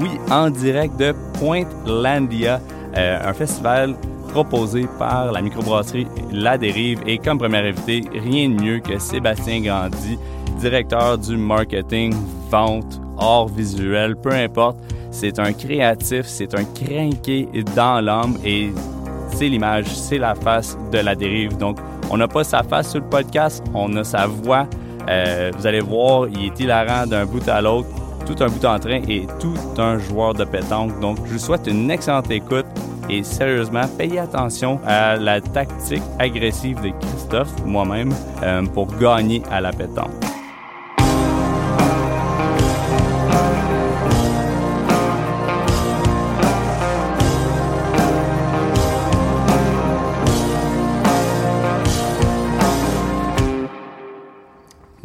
Oui, en direct de Pointlandia, euh, un festival proposé par la microbrasserie La Dérive et comme premier invité, rien de mieux que Sébastien Gandhi, directeur du marketing, vente, art visuel, peu importe. C'est un créatif, c'est un crinqué dans l'âme et c'est l'image, c'est la face de La Dérive. Donc, on n'a pas sa face sur le podcast, on a sa voix. Euh, vous allez voir, il est hilarant d'un bout à l'autre tout un bout en train et tout un joueur de pétanque. Donc, je vous souhaite une excellente écoute et sérieusement, payez attention à la tactique agressive de Christophe, moi-même, euh, pour gagner à la pétanque.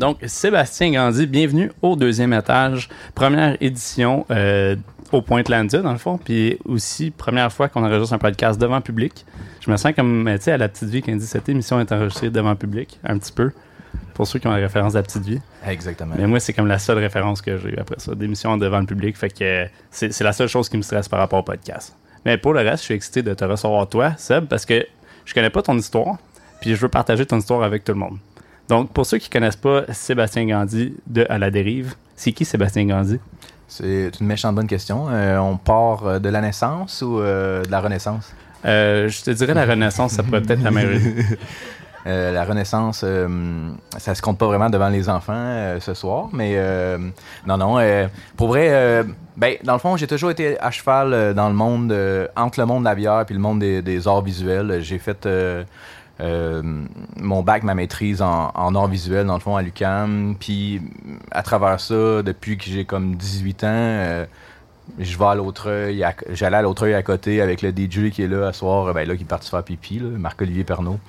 Donc, Sébastien Gandhi, bienvenue au deuxième étage. Première édition euh, au Pointlandia, dans le fond. Puis aussi, première fois qu'on enregistre un podcast devant public. Je me sens comme, tu sais, à la petite vie, quand dit cette émission est enregistrée devant public, un petit peu. Pour ceux qui ont la référence à la petite vie. Exactement. Mais moi, c'est comme la seule référence que j'ai eu après ça, d'émission devant le public. Fait que c'est la seule chose qui me stresse par rapport au podcast. Mais pour le reste, je suis excité de te recevoir toi, Seb, parce que je connais pas ton histoire. Puis je veux partager ton histoire avec tout le monde. Donc, pour ceux qui ne connaissent pas Sébastien Gandhi de À la dérive, c'est qui Sébastien Gandhi? C'est une méchante bonne question. Euh, on part euh, de la naissance ou euh, de la Renaissance? je te dirais la Renaissance, ça pourrait peut-être la meilleure. la Renaissance, ça se compte pas vraiment devant les enfants ce soir, mais non, non. pour vrai, ben, dans le fond, j'ai toujours été à cheval dans le monde, entre le monde de la bière et le monde des, des arts visuels. J'ai fait mon bac, ma maîtrise en, en art visuel, dans le fond, à l'UCAM. Puis, à travers ça, depuis que j'ai comme 18 ans, euh, je vais à l'Autreuil. J'allais à l'Autreuil à côté avec le DJ qui est là à soir, ben là, qui est parti faire pipi, Marc-Olivier Pernaud.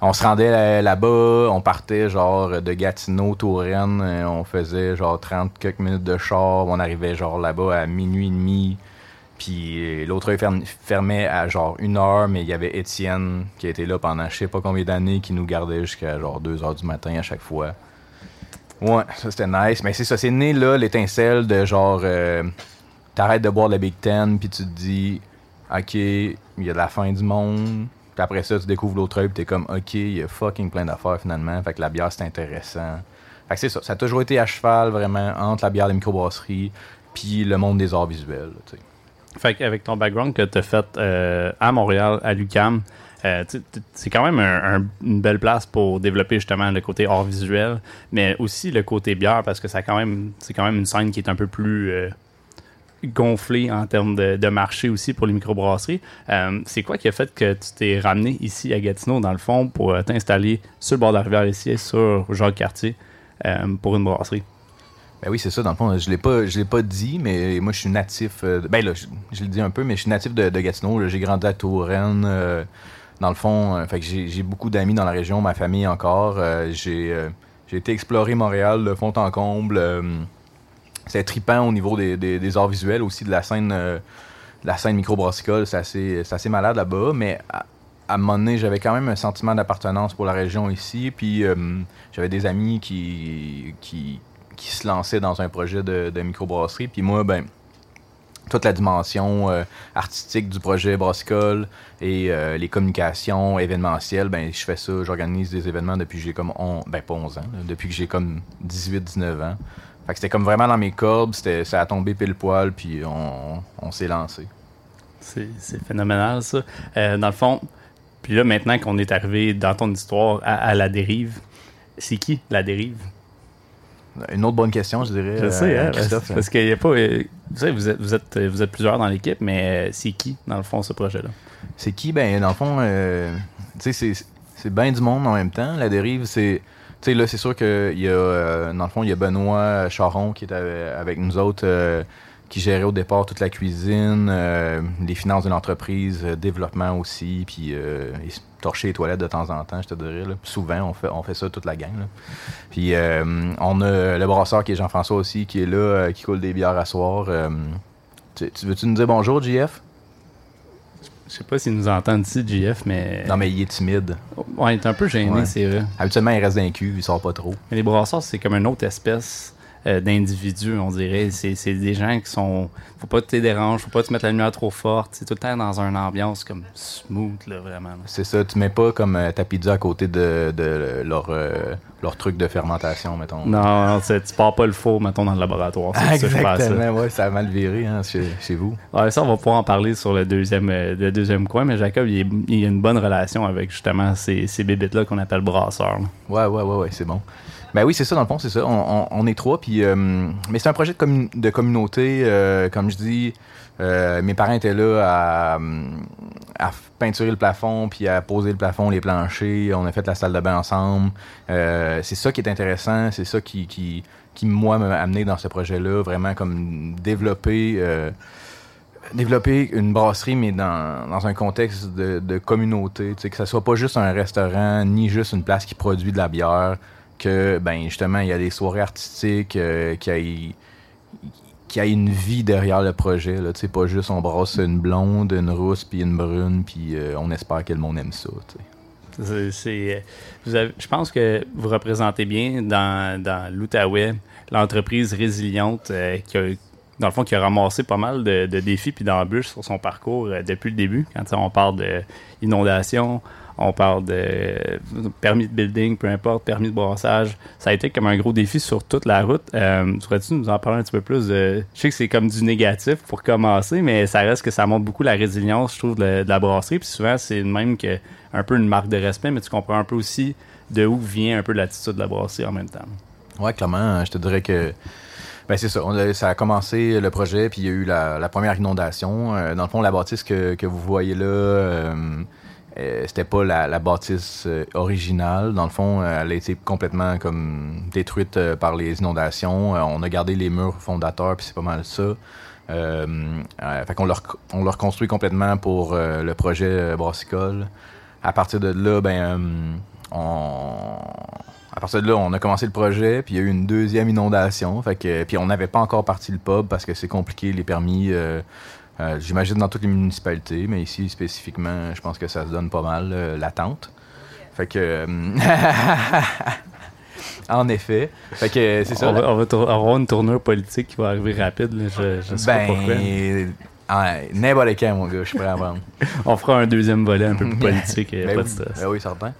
On se rendait là-bas, on partait genre de Gatineau, Touraine, euh, on faisait genre 30 quelques minutes de char, on arrivait genre là-bas à minuit et demi. Puis l'autre fermait à genre une heure, mais il y avait Étienne qui était là pendant je sais pas combien d'années, qui nous gardait jusqu'à genre deux heures du matin à chaque fois. Ouais, ça c'était nice. Mais c'est ça, c'est né là l'étincelle de genre euh, t'arrêtes de boire la Big Ten, puis tu te dis ok, il y a de la fin du monde. Puis après ça, tu découvres l'autre œil, puis t'es comme ok, il y a fucking plein d'affaires finalement. Fait que la bière c'est intéressant. Fait que c'est ça, ça a toujours été à cheval vraiment entre la bière de microbrasserie puis le monde des arts visuels. sais. Fait qu'avec ton background que tu as fait euh, à Montréal, à l'UCAM, euh, c'est quand même une belle place pour développer justement le côté art visuel, mais aussi le côté bière parce que c'est quand même une scène qui est un peu plus euh, gonflée en termes de, marché aussi pour les microbrasseries. c'est quoi qui a fait que tu t'es ramené ici à Gatineau dans le fond pour t'installer sur le bord de la rivière ici, sur Jacques Cartier pour une brasserie? Ben oui, c'est ça. Dans le fond, je l'ai pas, je l'ai pas dit, mais moi, je suis natif. Euh, ben là, je, je l'ai dit un peu, mais je suis natif de, Gatineau. J'ai grandi à Touraine. Euh, dans le fond, euh, j'ai beaucoup d'amis dans la région, ma famille encore. j'ai été explorer Montréal de fond en comble. c'est trippant au niveau des, des, arts visuels, aussi de la scène, la scène microbrassicole. C'est assez, malade là-bas, mais à, à un moment donné, j'avais quand même un sentiment d'appartenance pour la région ici. Puis j'avais des amis qui, qui, qui se lançait dans un projet de, microbrasserie. Puis moi, ben, toute la dimension euh, artistique du projet Brassicole et euh, les communications événementielles, ben, je fais ça, j'organise des événements depuis que j'ai comme, ben, pas 11 ans, depuis que j'ai comme 18-19 ans. Fait que c'était comme vraiment dans mes cordes, ça a tombé pile poil, puis on, s'est lancé. C'est phénoménal, ça. Euh, dans le fond, puis là, maintenant qu'on est arrivé dans ton histoire à la dérive, c'est qui la dérive? Une autre bonne question, je dirais. Je sais, euh, hein, Christophe. Parce qu'il n'y a pas. Euh, vous savez, vous êtes, vous êtes, vous êtes plusieurs dans l'équipe, mais euh, c'est qui, dans le fond, ce projet-là? C'est qui? Ben, dans le fond, tu sais, c'est- c'est bien du monde en même temps. La dérive, c'est. Tu sais, là, c'est sûr qu'il y a, euh, dans le fond, il y a Benoît Charon qui est ave- avec nous autres, euh, qui gérait au départ toute la cuisine, euh, les finances de l'entreprise, euh, développement aussi, puis euh, torchait les toilettes de temps en temps, je te dirais. là. Souvent, on fait, on fait ça toute la gang. là. Puis on a le brasseur qui est Jean-François aussi, qui est là, qui coule des bières à soir. Tu, tu veux-tu nous dire bonjour, JF? Je sais pas s'il nous entend ici, JF, mais. Non, mais il est timide. Ouais, il est un peu gêné, Ouais. c'est vrai. Habituellement, il reste dans les cuves, il sort pas trop. Mais les brasseurs, c'est comme une autre espèce euh, d'individus, on dirait. C'est c'est des gens qui sont. Faut pas que tu déranges, faut pas te mettre la lumière trop forte. C'est tout le temps dans une ambiance comme smooth, là, vraiment. C'est ça, tu mets pas comme euh, ta pizza à côté de, de leur, euh, leur truc de fermentation, mettons. Non, non, c'est- tu pars pas le four, mettons, dans le laboratoire. C'est pour ça que je. Exactement, ouais, ça a mal viré hein, chez, chez vous. Ouais, ça, on va pouvoir en parler sur le deuxième, euh, le deuxième coin, mais Jacob, il, est- il a une bonne relation avec justement ces, ces bébites-là qu'on appelle brasseurs. là. Ouais, ouais, ouais, ouais, c'est bon. Ben oui, c'est ça, dans le fond, c'est ça. On, on- on est trois, puis... euh, mais c'est un projet de, commu- de communauté, euh, comme je dis. euh, mes parents étaient là à, peinturer le plafond, puis à poser le plafond, les planchers. On a fait la salle de bain ensemble. C'est ça qui est intéressant, c'est ça qui, qui, qui moi, m'a amené dans ce projet-là, vraiment comme développer... développer une brasserie, mais dans, dans un contexte de, de communauté, que ça soit pas juste un restaurant, ni juste une place qui produit de la bière, que, ben, justement, il y a des soirées artistiques, euh, qu'il y a une vie derrière le projet, là, pas juste on brasse une blonde, une rousse, puis une brune, puis euh, on espère que le monde aime ça, euh, je pense que vous représentez bien dans, dans l'Outaouais l'entreprise résiliente euh, qui a, dans le fond, qui a ramassé pas mal de, de défis puis d'embûches sur son parcours depuis le début. Quand on parle d'inondation, on parle de euh, permis de building, peu importe, permis de brassage. Ça a été comme un gros défi sur toute la route. Euh, Pourrais-tu nous en parler un petit peu plus? De... Je sais que c'est comme du négatif pour commencer, mais ça reste que ça montre beaucoup la résilience, je trouve, de, la brasserie. Puis souvent, c'est même que un peu une marque de respect, mais tu comprends un peu aussi de où vient un peu l'attitude de la brasserie en même temps. Ouais, clairement, je te dirais que ben c'est ça. On a- ça a commencé le projet, puis il y a eu la, première inondation. Euh, dans le fond, la bâtisse que, que vous voyez là, euh, euh, c'était pas la, bâtisse euh, originale. Dans le fond, euh, elle a été complètement détruite par les inondations. On a gardé les murs fondateurs, puis c'est pas mal ça. Fait qu'on leur, on leur construit complètement pour le projet brassicole. À partir de là, ben, on, à partir de là, on a commencé le projet, puis il y a eu une deuxième inondation. Puis on n'avait pas encore parti le pub parce que c'est compliqué, les permis. Euh, J'imagine dans toutes les municipalités, mais ici spécifiquement, je pense que ça se donne pas mal, euh, l'attente. Fait que. euh, en effet. Fait que c'est ça. On va, on va avoir une tournure politique qui va arriver rapide. là, je, je sais pas pourquoi. ben. ah, N'importe quand, mon gars, je suis prêt à prendre. On fera un deuxième volet un peu plus politique. euh, Ben pas oui, de stress. ben oui, certain.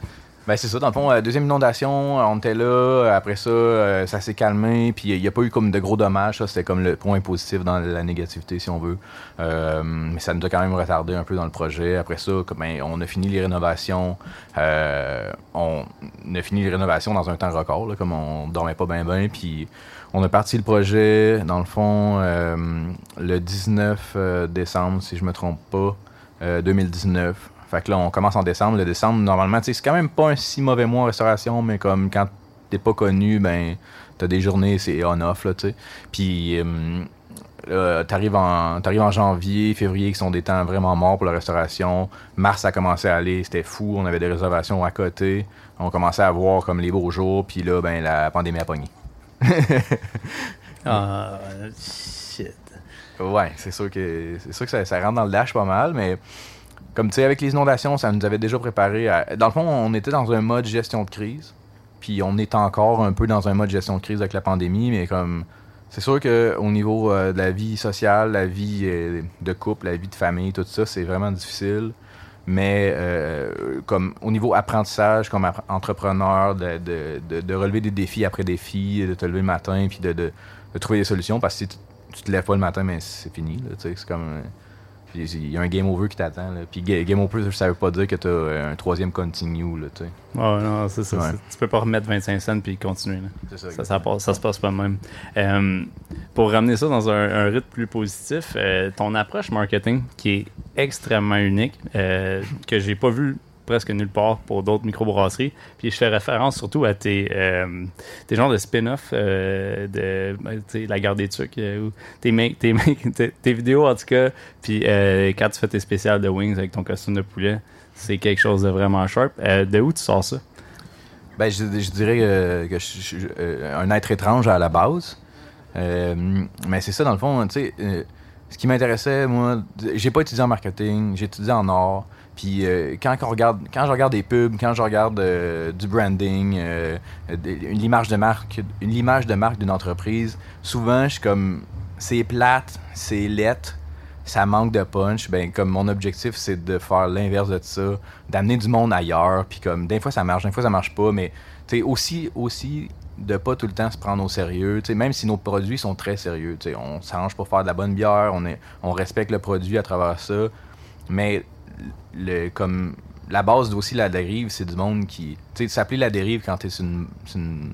Ben c'est ça, dans le fond, euh, deuxième inondation, on était là, euh, après ça, euh, ça s'est calmé, puis il n'y a pas eu comme de gros dommages, ça c'était comme le point positif dans la négativité si on veut. Mais ça nous a quand même retardé un peu dans le projet. Après ça, ben, on a fini les rénovations, on a fini les rénovations dans un temps record, comme on dormait pas bien bien, puis on a parti le projet, dans le fond, le 19 euh, décembre, si je me trompe pas, euh, 2019. Fait que là, on commence en décembre. Le décembre, normalement, tu sais, c'est quand même pas un si mauvais mois en restauration, mais comme quand t'es pas connu, ben, t'as des journées, c'est on-off, là, tu sais. Puis, euh, là, t'arrives en, t'arrives en janvier, février, qui sont des temps vraiment morts pour la restauration. Mars, ça a commencé à aller, c'était fou. On avait des réservations à côté. On commençait à voir comme les beaux jours, puis là, ben, la pandémie a pogné. Ah, shit. Ouais, c'est sûr que c'est sûr que ça, ça rentre dans le dash pas mal, mais comme tu sais, avec les inondations, ça nous avait déjà préparé. Dans le fond, on était dans un mode gestion de crise. Puis on est encore un peu dans un mode gestion de crise avec la pandémie, mais comme c'est sûr que au niveau euh, de la vie sociale, la vie euh, de couple, la vie de famille, tout ça, c'est vraiment difficile. Mais euh, comme au niveau apprentissage, comme entrepreneur, de, de, relever des défis après défis, de te lever le matin, puis de, trouver des solutions, parce que si tu, te lèves pas le matin, mais c'est fini. C'est comme. Euh, puis Il y a un game over qui t'attend. Puis ga- game over, ça veut pas dire que tu as un troisième continue. Là, tu sais. Ouais, non, c'est ça. Ouais. Tu peux pas remettre 25 cents puis continuer. là. Ça, Ça, ça, passe- ça se passe pas même. Euh, pour ramener ça dans un, un rythme plus positif, euh, ton approche marketing qui est extrêmement unique, euh, que j'ai pas vu presque nulle part pour d'autres microbrasseries. Puis je fais référence surtout à tes, euh, genres de spin-off euh, de ben, La Garde des Tucs, euh, ou tes, tes, tes- vidéos en tout cas. Puis quand tu fais tes spéciales de Wings avec ton costume de poulet, c'est quelque chose de vraiment sharp. De où tu sors ça? Ben, je, dirais que je suis un être étrange à la base. Mais c'est ça, dans le fond, tu sais, ce qui m'intéressait, moi, j'ai pas étudié en marketing, j'ai étudié en art. Puis euh, quand, je regarde des pubs, quand je regarde euh, du branding, euh, des- une image de marque, de marque d'une entreprise, souvent je suis comme, c'est plate, c'est lettre, ça manque de punch. Ben comme mon objectif c'est de faire l'inverse de ça, d'amener du monde ailleurs. Puis comme des fois ça marche, des fois ça marche pas, mais tu aussi aussi de pas tout le temps se prendre au sérieux. Tu sais, même si nos produits sont très sérieux, tu sais, on s'arrange pour faire de la bonne bière, on est, on respecte le produit à travers ça, mais le comme la base aussi la dérive, c'est du monde qui, tu sais, s'appeler la dérive quand t'es une, une-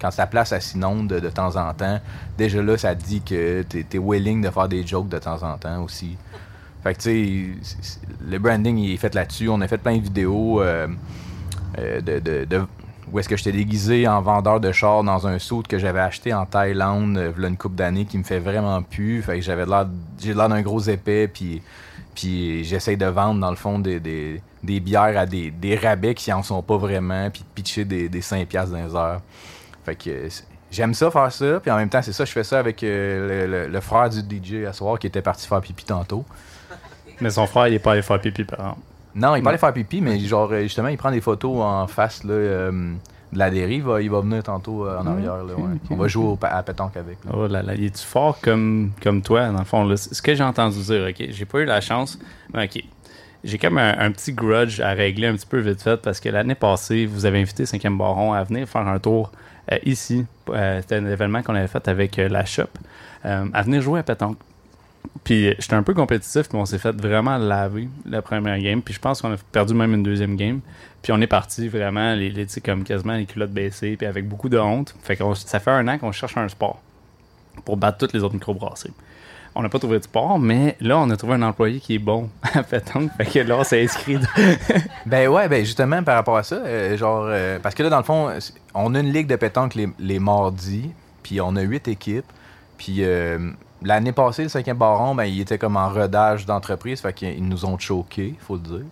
quand ta place elle s'inonde de, temps en temps, déjà là, ça dit que t'es es willing de faire des jokes de temps en temps aussi. Fait que, tu sais, le branding, il est fait là-dessus. On a fait plein de vidéos euh, euh, de, de- où est-ce que j'étais déguisé en vendeur de chars dans un saut que j'avais acheté en Thaïlande euh, une couple d'années qui me fait vraiment plus. Fait que j'avais l'air, j'ai l'air d'un gros épais, puis, puis j'essaye de vendre, dans le fond, des, des, des bières à des, des rabais qui en sont pas vraiment, puis de pitcher des, des 5$ piastres dans les heures. Fait que euh, j'aime ça faire ça, puis en même temps, c'est ça, je fais ça avec euh, le, le- le frère du DJ à soir qui était parti faire pipi tantôt. Mais son frère, il est pas allé faire pipi, par exemple. Non, il va aller faire pipi, mais genre, euh, justement, il prend des photos en face là, euh, la dérive. Il va- Il va venir tantôt euh, en arrière. Là, ouais. On va jouer au, à pétanque avec. là. Oh là là, il est-tu fort comme, comme toi, dans le fond? Là? Ce que j'ai entendu dire, OK, j'ai pas eu la chance, mais OK. J'ai comme un, un petit grudge à régler un petit peu vite fait parce que l'année passée, vous avez invité 5e Baron à venir faire un tour euh, ici. Euh, C'était un événement qu'on avait fait avec euh, la shop. euh, à venir jouer à pétanque. Puis j'étais un peu compétitif, puis on s'est fait vraiment laver la première game. Puis je pense qu'on a perdu même une deuxième game. Puis on est parti vraiment, les, les, comme quasiment les culottes baissées, puis avec beaucoup de honte. Fait que ça fait un an qu'on cherche un sport pour battre toutes les autres microbrasseries. On n'a pas trouvé de sport, mais là, on a trouvé un employé qui est bon à pétanque. Fait que là, on s'est inscrit. Ben ouais, ben justement, par rapport à ça, euh, genre, euh, parce que là, dans le fond, on a une ligue de pétanque les, les mardis, puis on a huit équipes. Puis euh, l'année passée, le cinquième baron, ben, il était comme en rodage d'entreprise, fait qu'ils nous ont choqués, faut le dire.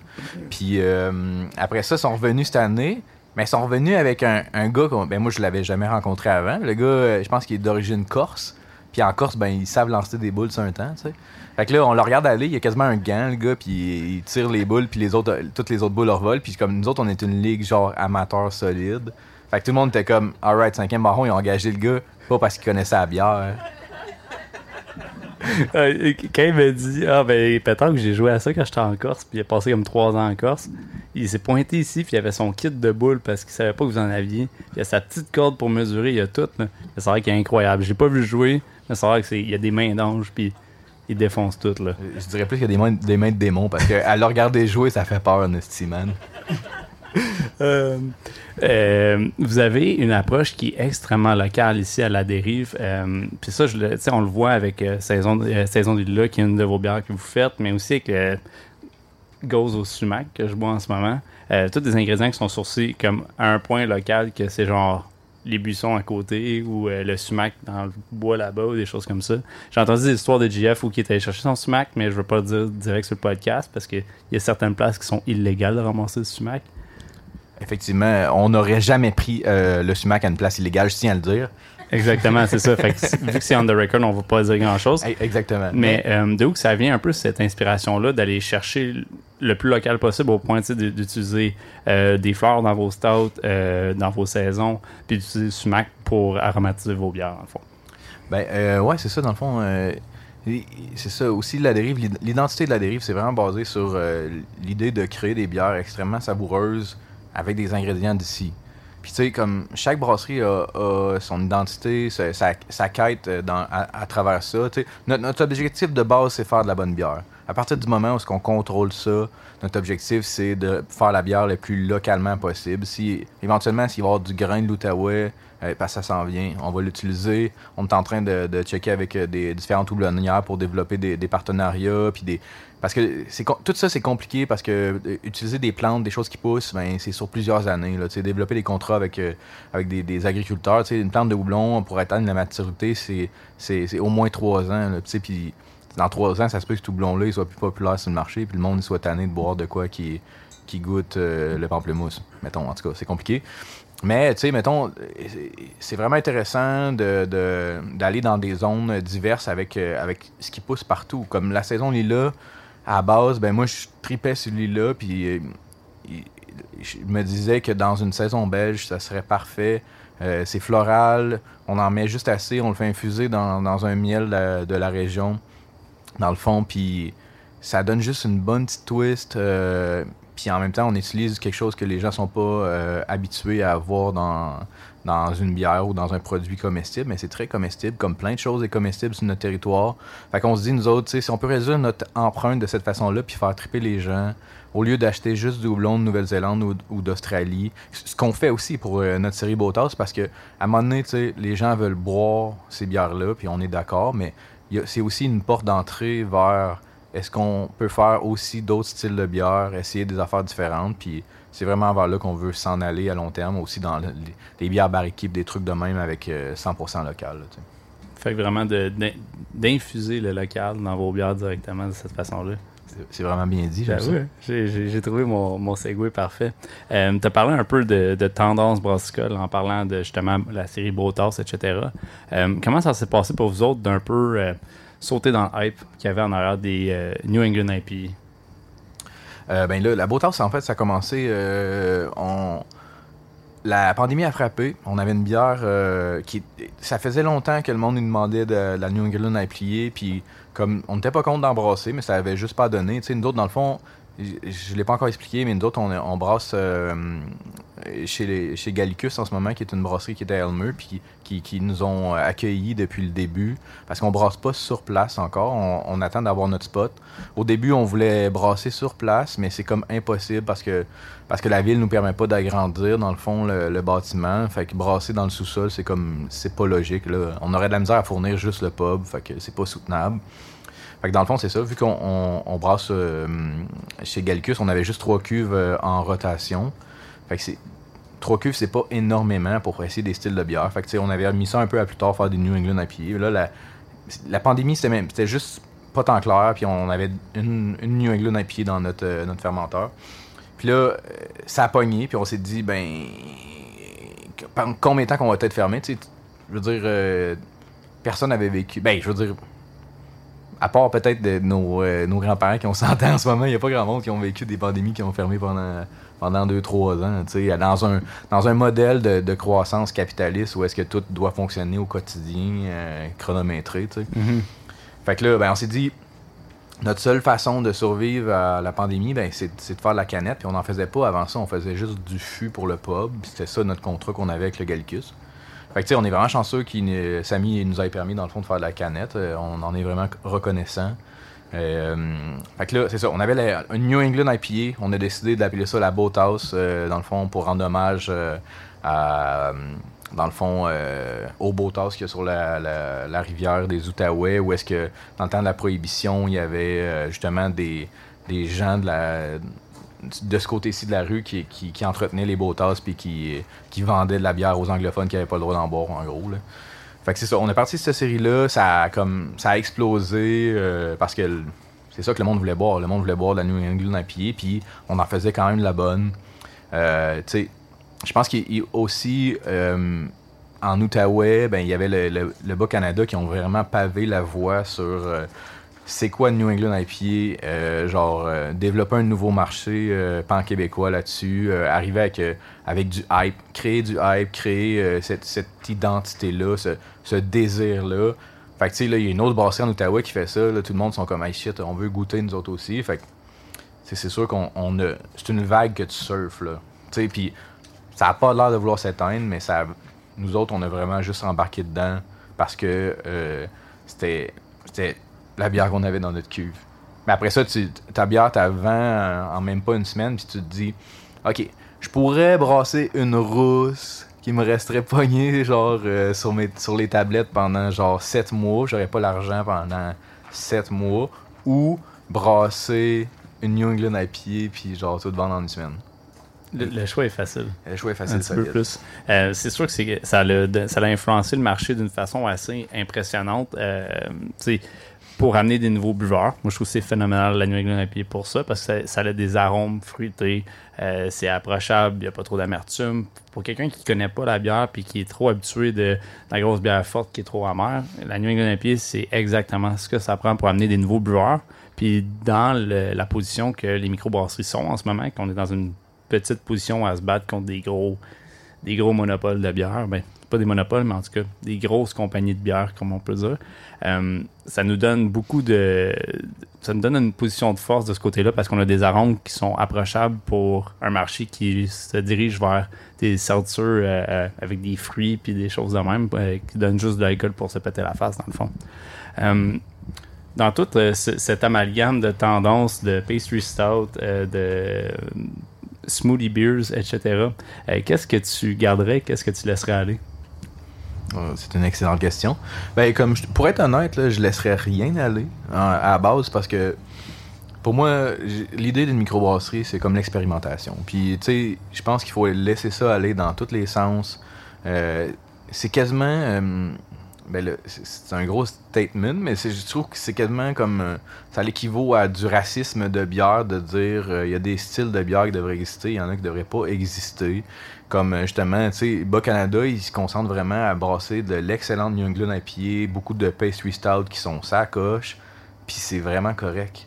Puis euh, après ça, ils sont revenus cette année, mais ils sont revenus avec un, gars, ben moi, je l'avais jamais rencontré avant. Le gars, euh, je pense qu'il est d'origine corse. Puis en Corse, ben, ils savent lancer des boules sur un temps, tu sais. Fait que là, on le regarde aller, il y a quasiment un gant, le gars, puis il tire les boules, puis les autres, toutes les autres boules leur volent. Puis comme nous autres, on est une ligue genre amateur solide. Fait que tout le monde était comme, alright, cinquième baron, ils ont engagé le gars, pas parce qu'il connaissait la bière. Euh, quand il m'a dit Ah, ben, pétanque, j'ai joué à ça quand j'étais en Corse, puis il a passé comme trois ans en Corse. Il s'est pointé ici, puis il avait son kit de boules parce qu'il savait pas que vous en aviez. Il a sa petite corde pour mesurer, il a tout. C'est vrai qu'il est incroyable. J'ai pas vu jouer, mais c'est vrai qu'il y a des mains d'ange, puis il défonce tout. Là. Je dirais plus qu'il y a des mains, des mains de démons, parce qu'à le regarder jouer, ça fait peur, Nasty Man. Euh, euh, vous avez une approche qui est extrêmement locale ici à la dérive. Euh, Puis ça, on le voit avec euh, Saison, Saison d'Île-là, qui est une de vos bières que vous faites, mais aussi avec Goes au sumac que je bois en ce moment. Tous des ingrédients qui sont sourcés comme à un point local, que c'est genre les buissons à côté ou le sumac dans le bois là-bas ou des choses comme ça. J'ai entendu des histoires de GF où qui était allé chercher son sumac, mais je veux pas le dire direct sur le podcast parce qu'il y a certaines places qui sont illégales de ramasser le sumac. Effectivement, on n'aurait jamais pris euh, le sumac à une place illégale, je tiens à le dire. Exactement, c'est ça. Fait que, vu que c'est on the record, on va pas dire grand-chose. Exactement. Mais euh, de où que ça vient un peu cette inspiration-là d'aller chercher le plus local possible au point d'utiliser euh, des fleurs dans vos stouts, euh, dans vos saisons, puis d'utiliser du sumac pour aromatiser vos bières, en fond. Ben ouais, c'est ça dans le fond. c'est ça aussi la dérive. l'id- L'identité de la dérive, c'est vraiment basé sur l'idée de créer des bières extrêmement savoureuses avec des ingrédients d'ici. Puis tu sais, comme chaque brasserie a, son identité, sa, sa- quête euh, à, travers ça. tu. Notre, notre objectif de base, c'est faire de la bonne bière. à partir du moment où on contrôle ça, notre objectif, c'est de faire la bière le plus localement possible. Si, éventuellement, s'il va y avoir du grain de l'Outaouais, euh, que ça s'en vient, on va l'utiliser. On est en train de, de checker avec euh, des différentes houblonnières pour développer des, des partenariats, puis des... Parce que c'est tout ça, c'est compliqué parce que euh, utiliser des plantes, des choses qui poussent, ben, c'est sur plusieurs années. Là, développer des contrats avec, euh, avec des, des agriculteurs. Une plante de houblon, pour atteindre la maturité, c'est au moins trois ans. là, Puis dans trois ans, ça se peut que ce houblon-là soit plus populaire sur le marché, puis le monde soit tanné de boire de quoi qui, qui goûte euh, le pamplemousse. Mettons, en tout cas, c'est compliqué. Mais, tu sais, mettons, c'est- vraiment intéressant de- de- d'aller dans des zones diverses avec, avec ce qui pousse partout. Comme la saison Lila, à base, ben moi, je tripais Lila, puis euh, je me disais que dans une saison belge, ça serait parfait. Euh, c'est floral, on en met juste assez, on le fait infuser dans, dans un miel de, la région, dans le fond, puis ça donne juste une bonne petite twist. euh, puis en même temps, on utilise quelque chose que les gens sont pas euh, habitués à avoir dans, dans une bière ou dans un produit comestible, mais c'est très comestible, comme plein de choses est comestible sur notre territoire. Fait qu'on se dit, nous autres, si on peut réduire notre empreinte de cette façon-là, puis faire triper les gens, au lieu d'acheter juste du houblon de Nouvelle-Zélande ou, d'Australie, ce qu'on fait aussi pour euh, notre série Botas, parce que à un moment donné, les gens veulent boire ces bières-là, puis on est d'accord, mais c'est aussi une porte d'entrée vers est-ce qu'on peut faire aussi d'autres styles de bière, essayer des affaires différentes, puis c'est vraiment vers là qu'on veut s'en aller à long terme, aussi dans le- les, les bières barriques, des trucs de même avec euh, 100% local. là. Fait que vraiment d'infuser le local dans vos bières directement de cette façon-là. C'est- vraiment bien dit, j'aime Ben oui, j'ai- trouvé mon, mon segue parfait. Euh, tu as parlé un peu de, de tendance brassicole en parlant de justement la série Botas, etc. Euh, comment ça s'est passé pour vous autres d'un peu euh, sauter dans le hype qu'il y avait en arrière des euh, New England IPA? Euh, ben là, la Botas, en fait, ça a commencé. euh, on... La pandémie a frappé. On avait une bière euh, qui. Ça faisait longtemps que le monde nous demandait de, de la New England à plier. Puis, comme on n'était pas contre d'embrasser, mais ça avait juste pas donné. Tu sais, nous autres, dans le fond, je je l'ai pas encore expliqué, mais nous autres, on, brasse euh, chez, chez Gallicus en ce moment, qui est une brasserie qui est à Elmer, puis qui, nous ont accueillis depuis le début. Parce qu'on brasse pas sur place encore. On, attend d'avoir notre spot. Au début, on voulait brasser sur place, mais c'est comme impossible parce que parce que la ville nous permet pas d'agrandir dans le fond le, le bâtiment. Fait que brasser dans le sous-sol, c'est comme c'est pas logique. Là. On aurait de la misère à fournir juste le pub, fait que c'est pas soutenable. Fait que dans le fond, c'est ça. Vu qu'on on, brasse euh, chez Gallicus, on avait juste trois cuves euh, en rotation. Fait que c'est trois cuves, c'est pas énormément pour essayer des styles de bière. Fait que on avait mis ça un peu à plus tard, faire des New England IPA. Là, la, la pandémie, c'était même c'était juste pas tant clair, puis on avait une, une New England IPA dans notre, euh, notre fermenteur. Puis là, ça a pogné, puis on s'est dit, ben, combien de temps qu'on va être fermé, tu sais, je veux dire, personne n'avait vécu, ben, je veux dire, à part peut-être de nos, euh, nos grands-parents qui ont 100 ans en ce moment, il n'y a pas grand monde qui ont vécu des pandémies qui ont fermé pendant pendant 2-3 ans, dans un, dans un modèle de, de croissance capitaliste où est-ce que tout doit fonctionner au quotidien, euh, chronométré, sais. Fait que là, ben, on s'est dit, notre seule façon de survivre à la pandémie, ben, c'est de faire de la canette. Puis on n'en faisait pas avant ça, on faisait juste du fût pour le pub. C'était ça notre contrat qu'on avait avec le Gallicus. Fait que tu sais, on est vraiment chanceux que Samy nous ait permis dans le fond de faire de la canette. Euh, on en est vraiment reconnaissant. Euh, fait que là, c'est ça. On avait la, une New England IPA. On a décidé d'appeler ça la Boathouse, euh, dans le fond, pour rendre hommage euh, à, dans le fond, au Boathouse qu'il y a sur la, la- la rivière des Outaouais, où est-ce que, dans le temps de la Prohibition, il y avait justement des, des gens de la de ce côté-ci de la rue qui, qui, entretenaient les Boathouse puis qui, qui vendaient de la bière aux anglophones qui n'avaient pas le droit d'en boire, en gros. Là. Fait que c'est ça. On est parti de cette série-là. Ça a, comme, ça a explosé euh, parce que c'est ça que le monde voulait boire. Le monde voulait boire de la New England IPA, puis on en faisait quand même de la bonne. Euh, tu sais, je pense qu'il aussi euh, en Outaouais, ben, il y avait le, le, Bas-Canada qui ont vraiment pavé la voie sur c'est quoi New England IPA, euh, genre euh, développer un nouveau marché euh, pan-québécois là-dessus, euh, arriver avec, euh, avec du hype, créer du hype, créer cette, cette identité-là, ce, ce désir-là. Fait que tu sais, là, il y a une autre brasserie en Outaouais qui fait ça, là, tout le monde sont comme hey shit, on veut goûter nous autres aussi. Fait que c'est sûr qu'on on a. C'est une vague que tu surfes, là. Tu sais, puis ça a pas l'air de vouloir s'éteindre, mais ça, nous autres, on a vraiment juste embarqué dedans parce que c'était c'était la bière qu'on avait dans notre cuve. Mais après ça, tu, ta bière, tu vends en même pas une semaine, puis tu te dis, OK, je pourrais brasser une rousse qui me resterait pognée, genre, euh, sur, mes, sur les tablettes pendant, genre, 7 mois. J'aurais pas l'argent pendant 7 mois. Ou brasser une New England à pied, puis, genre, tout vendre en une semaine. Le, le choix est facile. Le choix est facile, un petit peu plus. Euh, c'est sûr que c'est- ça l'a ça l'a influencé le marché d'une façon assez impressionnante. Euh, tu sais, pour amener des nouveaux buveurs. Moi, je trouve que c'est phénoménal la New England IPA pour ça, parce que ça, a des arômes fruités, euh, c'est approchable, il n'y a pas trop d'amertume. Pour quelqu'un qui ne connaît pas la bière puis qui est trop habitué de, la grosse bière forte qui est trop amère, la New England IPA, c'est exactement ce que ça prend pour amener des nouveaux buveurs. Puis dans la position que les microbrasseries sont en ce moment, qu'on est dans une petite position à se battre contre des gros des gros monopoles de bière. Ben, pas des monopoles, mais en tout cas, des grosses compagnies de bière, comme on peut dire. Euh, ça nous donne beaucoup de. Ça nous donne une position de force de ce côté-là parce qu'on a des arômes qui sont approchables pour un marché qui se dirige vers des sortures euh, euh, avec des fruits puis des choses de même qui donnent juste de l'alcool pour se péter la face, dans le fond. Dans tout ce- cet amalgame de tendances de pastry stout, de smoothie beers, etc. Qu'est-ce que tu garderais, qu'est-ce que tu laisserais aller? Euh, C'est une excellente question. Ben, comme pour être honnête, là, je laisserais rien aller en- à base parce que pour moi, l'idée d'une microbrasserie, c'est comme l'expérimentation. Puis, tu sais, je pense qu'il faut laisser ça aller dans tous les sens. Euh, c'est quasiment. euh, ben c'est- un gros statement, mais je trouve que c'est quasiment comme. euh, ça l'équivaut à du racisme de bière, de dire il y a des styles de bière qui devraient exister, il y en a qui devraient pas exister. Comme euh, justement, tu sais, Bas-Canada, ils se concentrent vraiment à brasser de l'excellente New England IPA, beaucoup de pastry stout qui sont sacoches, puis c'est vraiment correct.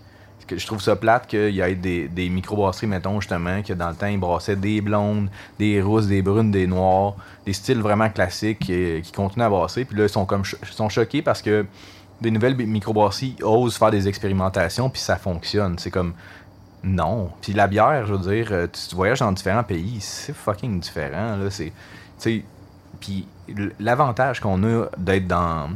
Je trouve ça plate qu'il y ait des, des microbrasseries, mettons, justement, que dans le temps, ils brassaient des blondes, des rousses, des brunes, des noirs, des styles vraiment classiques euh, qui continuent à brasser. Puis là, ils sont comme cho- sont choqués parce que des nouvelles microbrasseries osent faire des expérimentations, puis ça fonctionne. C'est comme non. Puis la bière, je veux dire, euh, tu, tu voyages dans différents pays, c'est fucking différent. Là, c'est, puis l'avantage qu'on a d'être dans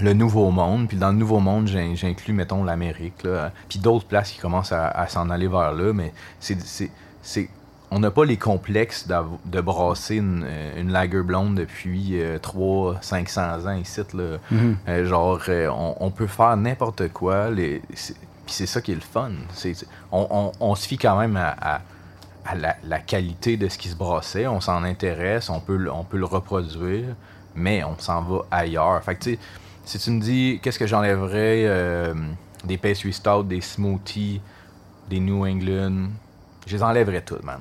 le nouveau monde, puis dans le nouveau monde, j'in- j'inclus, mettons, l'Amérique, là, puis d'autres places qui commencent à, à s'en aller vers là, mais c'est, c'est, c'est- on n'a pas les complexes de brasser une, euh, une lager blonde depuis 300-500 ans ici. Là. Euh, genre, euh, on, on peut faire n'importe quoi. Les, puis c'est ça qui est le fun. C'est, on, on- on se fie quand même à, à- à la, la qualité de ce qui se brassait. On s'en intéresse, on peut, le- on peut le reproduire, mais on s'en va ailleurs. Fait que, tu sais, si tu me dis qu'est-ce que j'enlèverais euh, des pastry stout, des smoothies, des New England, je les enlèverais toutes, man.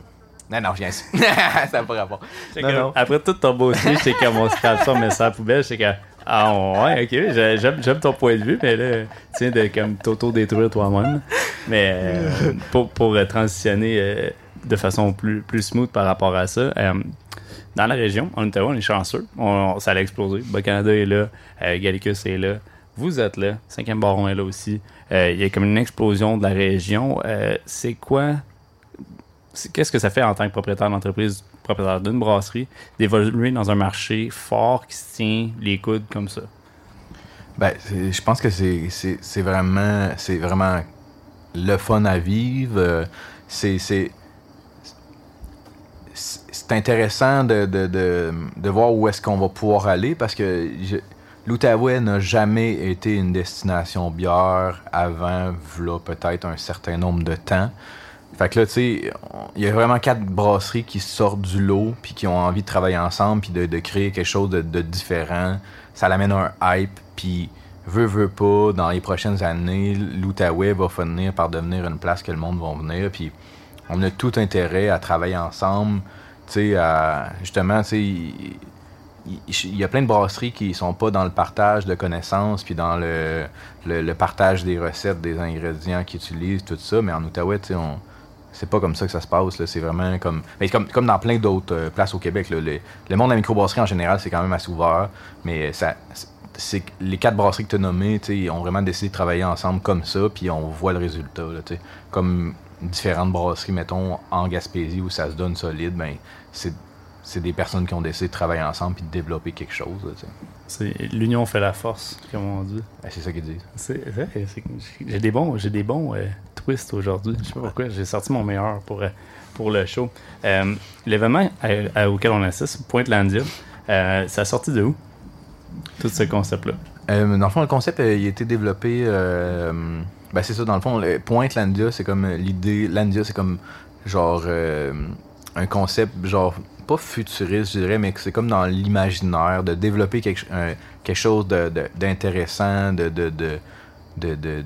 Non, non, je viens. ça n'a pas rapport. Non. Après tout ton beau speech, c'est comme on scrape ça, on met ça à la poubelle. C'est que, ah ouais, ok, j'ai- j'aime, j'aime ton point de vue, mais là, tu de comme t'auto-détruire toi-même. Mais euh, pour, pour euh, transitionner euh, de façon plus, plus smooth par rapport à ça, dans la région, en Ottawa, on est chanceux. On, ça a explosé. Bas-Canada est là, Gallicus est là. Vous êtes là, 5e Baron est là aussi. Il y a comme une explosion de la région. C'est quoi qu'est-ce que ça fait en tant que propriétaire d'entreprise, propriétaire d'une brasserie, d'évoluer dans un marché fort qui se tient les coudes comme ça? Ben, je pense que c'est vraiment, c'est vraiment le fun à vivre. Euh, C'est intéressant de, de, de, de voir où est-ce qu'on va pouvoir aller parce que l'Outaouais n'a jamais été une destination bière avant, là, peut-être un certain nombre de temps. Fait que là, tu sais, il y a vraiment quatre brasseries qui sortent du lot puis qui ont envie de travailler ensemble puis de, créer quelque chose de, différent. Ça l'amène un hype puis veut, veut pas, dans les prochaines années, l'Outaouais va finir par devenir une place que le monde va venir puis on a tout intérêt à travailler ensemble, tu sais, justement, tu sais, il y a plein de brasseries qui sont pas dans le partage de connaissances puis dans le, le, le partage des recettes, des ingrédients qu'ils utilisent, tout ça, mais en Outaouais, tu sais, on c'est pas comme ça que ça se passe. C'est vraiment comme, mais comme. Comme dans plein d'autres euh, places au Québec. là. Le, monde de la microbrasserie en général, c'est quand même assez ouvert. Mais ça, c'est les quatre brasseries que tu as nommées, ont vraiment décidé de travailler ensemble comme ça, puis on voit le résultat. là, comme différentes brasseries, mettons, en Gaspésie où ça se donne solide, ben, c'est c'est des personnes qui ont décidé de travailler ensemble puis de développer quelque chose. C'est l'union fait la force, comme on dit. Ben, c'est ça qu'ils disent. C'est vrai, c'est- j'ai des bons, j'ai des bons euh, twists aujourd'hui. Je sais pas pourquoi, j'ai sorti mon meilleur pour, euh, pour le show. Euh, L'événement à- à- auquel on assiste, Pointe-Landia, euh, ça a sorti de où Tout ce concept-là? Dans le fond, le concept il a été développé. ben, c'est ça, dans le fond, le Pointe Landia, c'est comme l'idée. Landia, c'est comme genre un concept, genre pas futuriste, je dirais, mais que c'est comme dans l'imaginaire de développer quelque, chose d'intéressant, de de, de, de,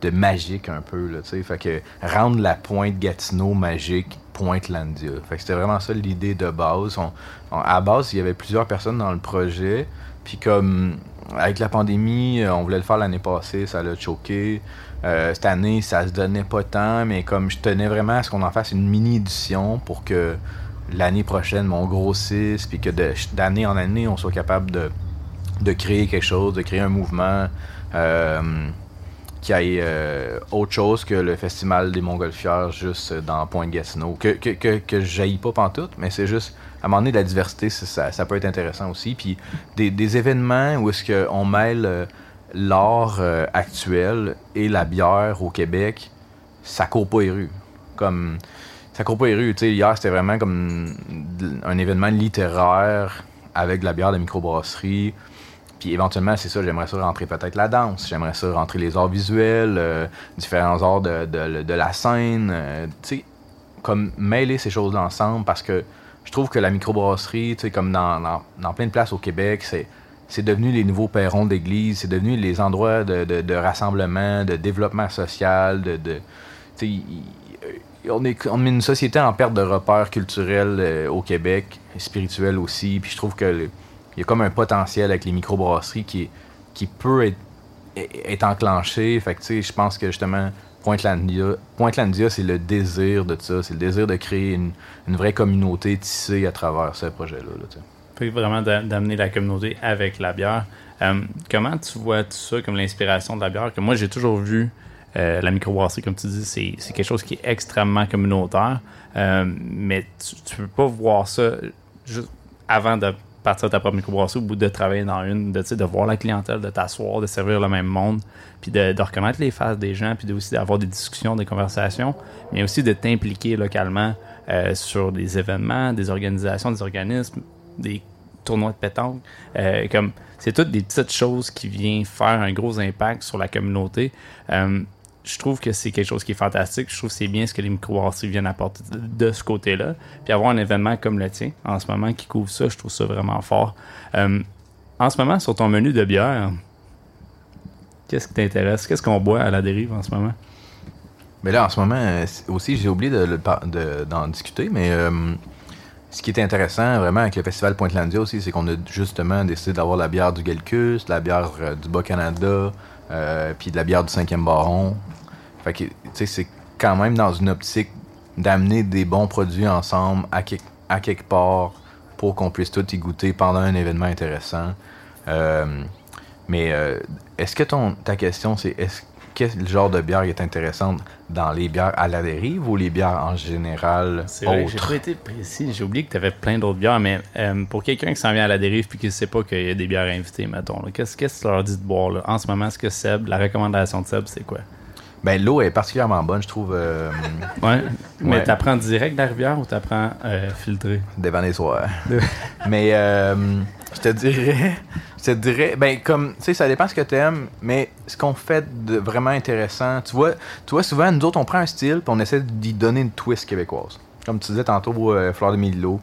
de, magique un peu, là. Fait que rendre la pointe Gatineau magique, Pointe Landia. Fait que c'était vraiment ça l'idée de base. On- à base, il y avait plusieurs personnes dans le projet. Puis comme avec la pandémie, euh, on voulait le faire l'année passée, ça l'a choqué. Euh, cette année, ça se donnait pas tant, mais comme je tenais vraiment à ce qu'on en fasse une mini-édition pour que l'année prochaine, on grossisse, puis que d'année en année, on soit capable de, de créer quelque chose, de créer un mouvement euh, qui ait euh, autre chose que le festival des Montgolfières juste dans Pointe-Gatineau. Que, que, que, que je jaillis pas pantoute, mais c'est juste, à un moment donné, la diversité, ça, ça peut être intéressant aussi. Puis des, des événements où est-ce qu'on mêle l'art euh, actuel et la bière au Québec, ça court pas les rues. Comme, ça court pas les rues. Tu sais, hier, c'était vraiment comme un événement littéraire avec de la bière de microbrasserie. Puis éventuellement, c'est ça, j'aimerais ça rentrer peut-être la danse, j'aimerais ça rentrer les arts visuels, euh, différents arts de, de- la scène. euh, tu sais, comme mêler ces choses-là ensemble parce que je trouve que la microbrasserie, tu sais, comme dans, dans, dans plein de places au Québec, c'est, c'est devenu les nouveaux perrons d'église, c'est devenu les endroits de, rassemblement, de développement social, de. de on est, on est une société en perte de repères culturels euh, au Québec, spirituels aussi, puis je trouve que le- il y a comme un potentiel avec les microbrasseries qui, qui peut être, être enclenché. Fait que, je pense que justement, Pointe-Landia, Pointe-Landia, c'est le désir de ça. C'est le désir de créer une, une vraie communauté tissée à travers ce projet-là. là, vraiment d'a- d'amener la communauté avec la bière. Euh, comment tu vois tout ça comme l'inspiration de la bière? Que moi, j'ai toujours vu euh, la microbrasserie, comme tu dis, c'est quelque chose qui est extrêmement communautaire. Euh, mais tu, tu peux pas voir ça juste avant de partir de ta propre microbrasserie, au bout de travailler dans une, de, de voir la clientèle, de t'asseoir, de servir le même monde, puis de, de reconnaître les faces des gens, puis aussi d'avoir des discussions, des conversations, mais aussi de t'impliquer localement euh, sur des événements, des organisations, des organismes, des tournois de pétanque. Euh, comme c'est toutes des petites choses qui viennent faire un gros impact sur la communauté. Euh, je trouve que c'est quelque chose qui est fantastique. Je trouve que c'est bien ce que les microbrasseries viennent apporter de, ce côté-là. Puis avoir un événement comme le tien, en ce moment, qui couvre ça, je trouve ça vraiment fort. Euh, en ce moment, sur ton menu de bière, qu'est-ce qui t'intéresse? Qu'est-ce qu'on boit à la dérive en ce moment? Mais là, en ce moment, aussi, j'ai oublié de le par- de- d'en discuter, mais ce qui est intéressant vraiment avec le festival Pointe-Landia aussi, c'est qu'on a justement décidé d'avoir la bière du Galcus, la bière euh, du Bas-Canada, euh, puis de la bière du 5e Baron. Fait que, tu sais, c'est quand même dans une optique d'amener des bons produits ensemble à, quelque- part pour qu'on puisse tous y goûter pendant un événement intéressant. Euh, mais est-ce que ta question, c'est quel genre de bière est intéressante dans les bières à la dérive ou les bières en général C'est vrai, j'ai pas été précis. J'ai oublié que tu avais plein d'autres bières, mais euh, pour quelqu'un qui s'en vient à la dérive puis qui ne sait pas qu'il y a des bières invitées, mettons, qu'est-ce que tu leur dis de boire là? en ce moment? Est-ce que Seb, la recommandation de Seb, c'est quoi? Ben, l'eau est particulièrement bonne, je trouve, euh, Ouais. Mais Ouais. t'apprends direct de la rivière ou t'apprends euh, filtré? devant les soirs. mais euh, je te dirais, je te dirais, ben, comme, tu sais, ça dépend ce que t'aimes, mais ce qu'on fait de vraiment intéressant, tu vois, tu vois, souvent, nous autres, on prend un style puis on essaie d'y donner une twist québécoise. Comme tu disais tantôt, euh, Fleur de Milo.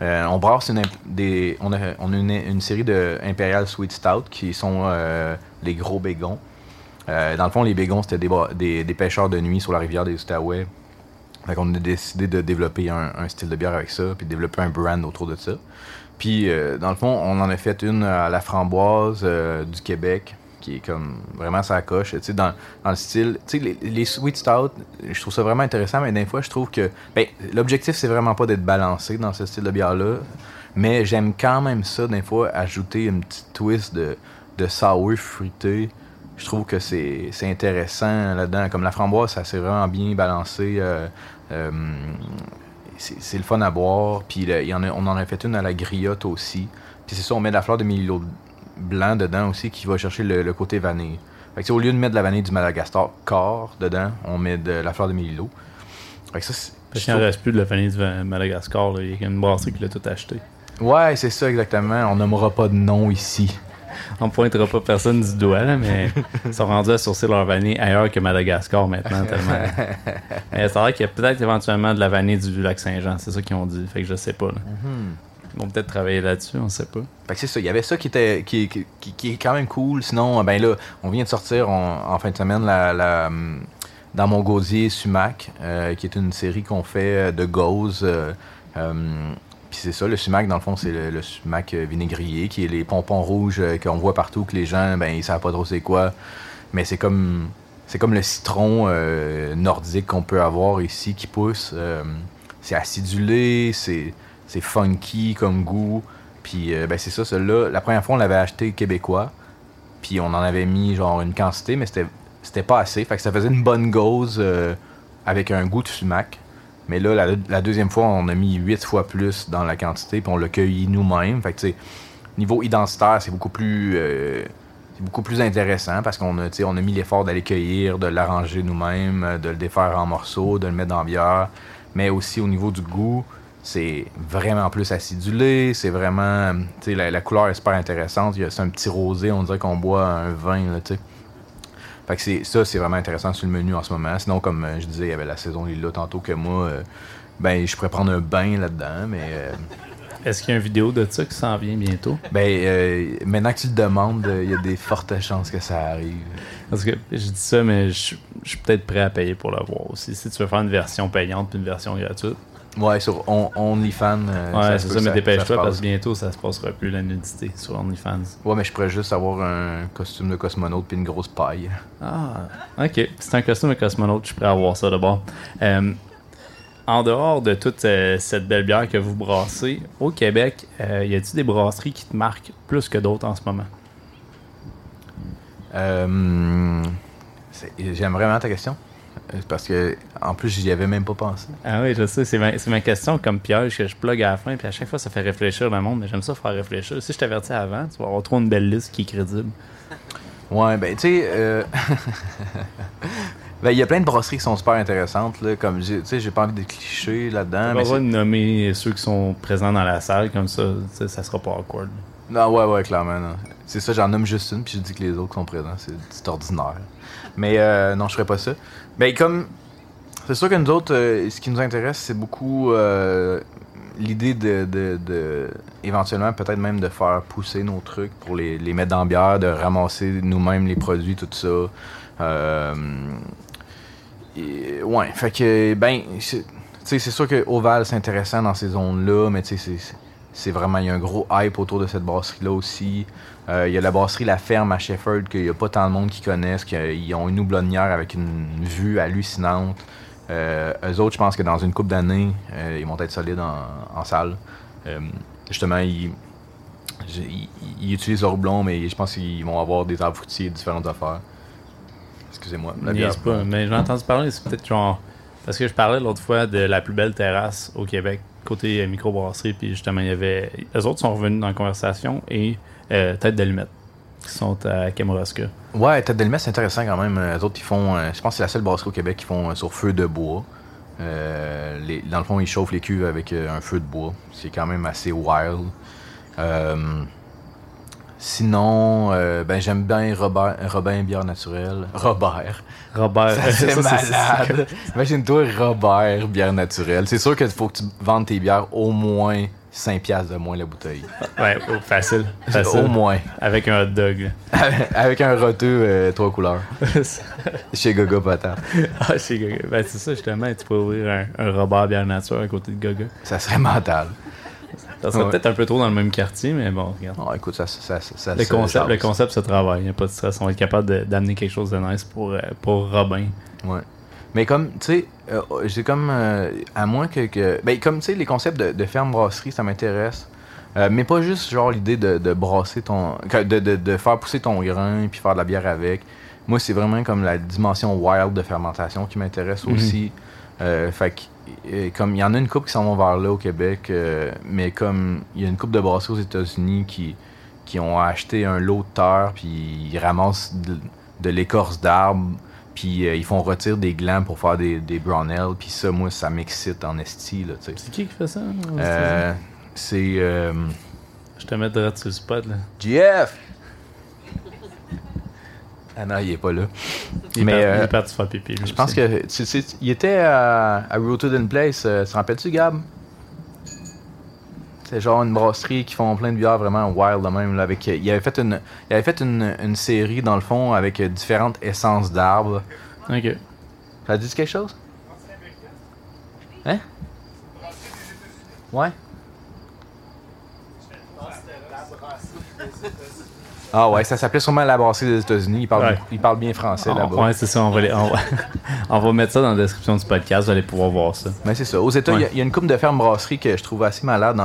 Euh, on brasse une, des, on a, on a une, une série de Imperial Sweet Stout qui sont euh, les gros bégons. Euh, dans le fond, les bégons, c'était des, des pêcheurs de nuit sur la rivière des Outaouais. Fait qu'on a décidé de développer un, un style de bière avec ça, puis de développer un brand autour de ça. Puis, euh, dans le fond, on en a fait une à la framboise euh, du Québec, qui est comme vraiment sa coche, tu sais, dans, dans le style. Tu sais, les, sweet stout, je trouve ça vraiment intéressant, mais des fois, je trouve que. Ben, l'objectif, c'est vraiment pas d'être balancé dans ce style de bière-là, mais j'aime quand même ça, des fois, ajouter une petite twist de, de sour fruité. Je trouve que c'est c'est intéressant là-dedans. Comme la framboise, ça s'est vraiment bien balancé. euh, euh, c'est le fun à boire. Puis le- il y en a- on en a fait une à la griotte aussi. Puis c'est ça, on met de la fleur de mélilo blanc dedans aussi qui va chercher le, le côté vanille. Fait que, au lieu de mettre de la vanille du Madagascar corps dedans, on met de la fleur de mélilo. Fait que ça, Parce qu'il n'en reste plus de la famille du Madagascar. là. Il y a une brasserie qui l'a tout acheté. Ouais, c'est ça exactement. On nommera pas de nom ici. On ne pointera pas personne du doigt, là, mais ils sont rendus à sourcer leur vanille ailleurs que Madagascar maintenant. tellement. mais c'est vrai qu'il y a peut-être éventuellement de la vanille du lac Saint-Jean. C'est ça qu'ils ont dit. Fait que je sais pas. là. Ils vont peut-être travailler là-dessus, on sait pas. Fait que c'est ça, il y avait ça qui était qui, qui, qui- qui est quand même cool. Sinon, ben là, on vient de sortir on- en fin de semaine la, la, hum, dans mon gosier sumac, euh, qui est une série qu'on fait euh, de gauze. euh, puis c'est ça, le sumac, dans le fond, c'est le, sumac euh, vinaigrier, qui est les pompons rouges euh, qu'on voit partout, que les gens, ben, ils savent pas trop c'est quoi. Mais c'est comme c'est comme le citron euh, nordique qu'on peut avoir ici qui pousse. c'est acidulé, c'est c'est funky comme goût. Puis ben c'est ça, celui-là. La première fois, on l'avait acheté québécois. Puis on en avait mis genre une quantité, mais c'était c'était pas assez. Fait que ça faisait une bonne gauze avec un goût de sumac. Mais là, la, deuxième fois, on a mis huit fois plus dans la quantité, puis on l'a cueilli nous-mêmes. Fait que, niveau identitaire, c'est beaucoup plus. euh, c'est beaucoup plus intéressant parce qu'on a, on a mis l'effort d'aller cueillir, de l'arranger nous-mêmes, euh, de le défaire en morceaux, de le mettre dans bière. Mais aussi au niveau du goût, c'est vraiment plus acidulé. C'est vraiment. La, la couleur est super intéressante. C'est un petit rosé, on dirait qu'on boit un vin, là, tu sais. Fait que c'est, ça, c'est vraiment intéressant sur le menu en ce moment. Sinon, comme euh, je disais, il y avait la saison Lila tantôt que moi, euh, ben, je pourrais prendre un bain là-dedans, mais. euh, Est-ce qu'il y a une vidéo de ça qui s'en vient bientôt? ben, euh, maintenant que tu le demandes, il y a des fortes chances que ça arrive. Parce que je dis ça, mais je je suis peut-être prêt à payer pour le voir aussi. Si tu veux faire une version payante puis une version gratuite. Ouais, sur On- OnlyFans. euh, Ouais, c'est ça, mais dépêche-toi parce que bientôt ça se passera plus la nudité sur OnlyFans. Ouais, mais je pourrais juste avoir un costume de cosmonaute puis une grosse paille. Ah, ok. C'est un costume de cosmonaute, je suis prêt à voir ça d'abord. Euh, en dehors de toute euh, cette belle bière que vous brassez, au Québec, y a-t-il des brasseries qui te marquent plus que d'autres en ce moment? J'aime vraiment ta question. Euh, Parce que, en plus, j'y avais même pas pensé. Ah oui, je sais, c'est ma, question comme piège que je plug à la fin, puis à chaque fois ça fait réfléchir le monde, mais j'aime ça faire réfléchir. Si je t'avertis avant, tu vas avoir trop une belle liste qui est crédible. Ouais, ben, tu sais, euh, ben, il y a plein de brasseries qui sont super intéressantes, là, comme, tu sais, j'ai pas envie de clichés là-dedans. c'est- de nommer ceux qui sont présents dans la salle, comme ça, ça sera pas awkward. Non, ouais, ouais, clairement, non. C'est ça, j'en nomme juste une, puis je dis que les autres sont présents, c'est c'est ordinaire. Mais euh, non, je ferais pas ça. Ben, comme, c'est sûr que nous autres, euh, ce qui nous intéresse, c'est beaucoup euh, l'idée de, de, éventuellement, peut-être même de faire pousser nos trucs pour les, les mettre dans la bière, de ramasser nous-mêmes les produits, tout ça. Euh, ouais, fait que, ben, c'est- sûr que Oval, c'est intéressant dans ces zones-là, mais tu sais, c'est vraiment, il y a un gros hype autour de cette brasserie-là aussi. Euh, Il y a la brasserie La Ferme à Shefford, qu'il n'y a pas tant de monde qui connaissent, qu'ils ont une houblonnière avec une vue hallucinante. Euh, eux autres, je pense que dans une couple d'années, euh, ils vont être solides en, en salle. Euh, justement, ils, ils, ils utilisent leur houblon, mais je pense qu'ils vont avoir des arbres fruitiers et différentes affaires. Excusez-moi. Niaise pas, mais j'ai entendu parler, c'est peut-être genre. Parce que je parlais l'autre fois de la plus belle terrasse au Québec, côté microbrasserie, puis justement, il y avait. Les autres sont revenus dans la conversation et euh, Tête d'Allumette, qui sont à Kamouraska. Ouais, Tête d'Elmet, c'est intéressant quand même. Les autres, ils font. euh, je pense que c'est la seule brasserie au Québec qui font euh, sur feu de bois. Euh, les- dans le fond, ils chauffent les cuves avec euh, un feu de bois. C'est quand même assez wild. Euh, sinon, euh, ben, j'aime bien Robert, Robin Bière Naturelle. Robert. Robert, c'est- malade. Imagine-toi Robert Bière Naturelle. C'est sûr qu'il faut que tu vendes tes bières au moins 5 piastres de moins la bouteille. Ouais, oh, facile. facile. Au moins. Avec un hot dog. avec un roteux euh, trois couleurs. Chez Goga Patate. ah, c'est Gaga. Ben, c'est ça, justement, tu peux ouvrir un, un Robert Bière Nature à côté de Gaga. Ça serait mental. Ça serait Ouais. peut-être un peu trop dans le même quartier, mais bon, regarde. Oh, écoute, ça, ça, ça, Le concept, le concept se travaille, il n'y a pas de stress. On va être capable d'amener quelque chose de nice pour, euh, pour Robin. Ouais. Mais comme, tu sais, euh, j'ai comme, euh, à moins que, que- ben, comme, tu sais, les concepts de, de ferme-brasserie, ça m'intéresse. Euh, mais pas juste, genre, l'idée de, de brasser ton, de, de, de faire pousser ton grain puis faire de la bière avec. Moi, c'est vraiment comme la dimension wild de fermentation qui m'intéresse Mhm. aussi. Euh, fait que comme il y en a une coupe qui s'en vont vers là au Québec, mais comme il y a une coupe de brasseries aux États-Unis qui, qui ont acheté un lot de terre, puis ils ramassent de, de l'écorce d'arbre, puis euh, ils font retirer des glands pour faire des, des brown ale, puis ça, moi, ça m'excite en esti, là, tu sais. C'est qui qui fait ça? aux Euh, c'est euh, Je te mets direct sur le spot. Là. GF! Ah non, il est pas là. Il, est euh, parti- il est parti faire pipi. lui Je pense aussi. que tu sais, il était à, à Rooted in Place. euh, tu te rappelles-tu, Gab? C'est genre une brasserie qui font plein de bières vraiment wild de même. Là, avec, il avait fait, une, il avait fait une, une série, dans le fond, avec euh, différentes essences d'arbres. Ok. Ça dit quelque chose? Hein? Ouais? Ah ouais, ça s'appelait sûrement la brasserie des États-Unis. Ils parlent, Ouais. ils parlent bien français On- là-bas. ouais, c'est ça. On va, les- on, va, on va mettre ça dans la description du podcast. Vous allez pouvoir voir ça. Mais c'est ça. Aux États, il y a- Ouais. il y, a une coupe de fermes brasseries que je trouve assez malade.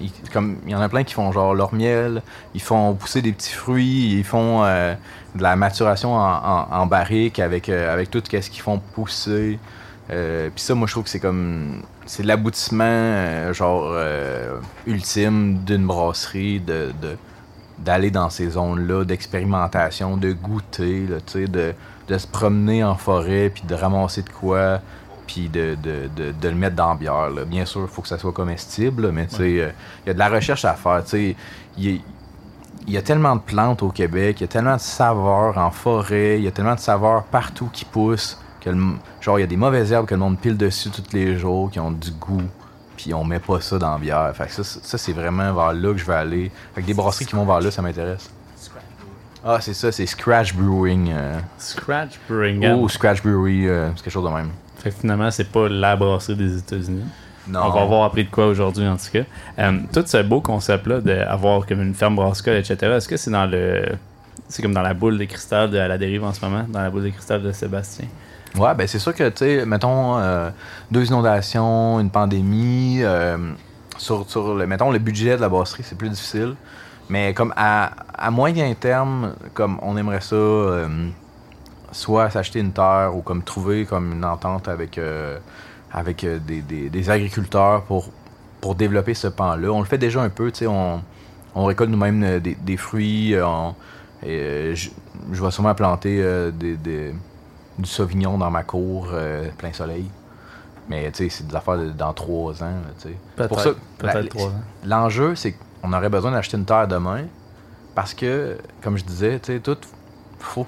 Il, comme, il y en a plein qui font genre leur miel, ils font pousser des petits fruits, ils font euh, de la maturation en, en, en barrique avec, euh, avec tout ce qu'ils font pousser. Euh, Puis ça, moi, je trouve que c'est comme. C'est l'aboutissement, genre, ultime d'une brasserie, de. de- d'aller dans ces zones-là d'expérimentation, de goûter, là, de, de se promener en forêt, puis de ramasser de quoi, puis de, de, de, de le mettre dans la bière. là. Bien sûr, il faut que ça soit comestible, mais euh, il y a de la recherche à faire. Il y, a- il y a tellement de plantes au Québec, il y a tellement de saveurs en forêt, il y a tellement de saveurs partout qui poussent, que le genre, il y a des mauvaises herbes que le monde pile dessus tous les jours, qui ont du goût, puis on met pas ça dans la bière. Fait que ça, c'est- ça, c'est vraiment vers là que je vais aller. Fait que des brasseries qui vont vers là, ça m'intéresse. Ah, c'est ça, c'est Scratch Brewing. euh, Scratch Brewing. ou Scratch Brewery, euh, c'est quelque chose de même. Fait que finalement, c'est pas la brasserie des États-Unis. Non. On va avoir appris de quoi aujourd'hui, en tout cas. Euh, tout ce beau concept-là d'avoir comme une ferme brassicole, etc., est-ce que c'est dans le. C'est comme dans la boule de cristal de à la dérive en ce moment, dans la boule de cristal de Sébastien? Ouais, ben c'est sûr que, tu sais, mettons, euh, deux inondations, une pandémie, euh, sur, sur le, mettons, le budget de la brasserie, c'est plus difficile. Mais comme à, à moyen terme, comme on aimerait ça, euh, soit s'acheter une terre ou comme trouver comme une entente avec, euh, avec des, des- agriculteurs pour, pour développer ce pan-là. On le fait déjà un peu, tu sais, on, on récolte nous-mêmes des, fruits. on- je, je vais sûrement planter des, du sauvignon dans ma cour, euh, plein soleil. Mais tu sais, c'est des affaires de- dans trois ans. C'est pour ça, Peut-être la- trois ans. L'enjeu, c'est qu'on aurait besoin d'acheter une terre demain parce que, comme je disais, tu sais, tout, faut,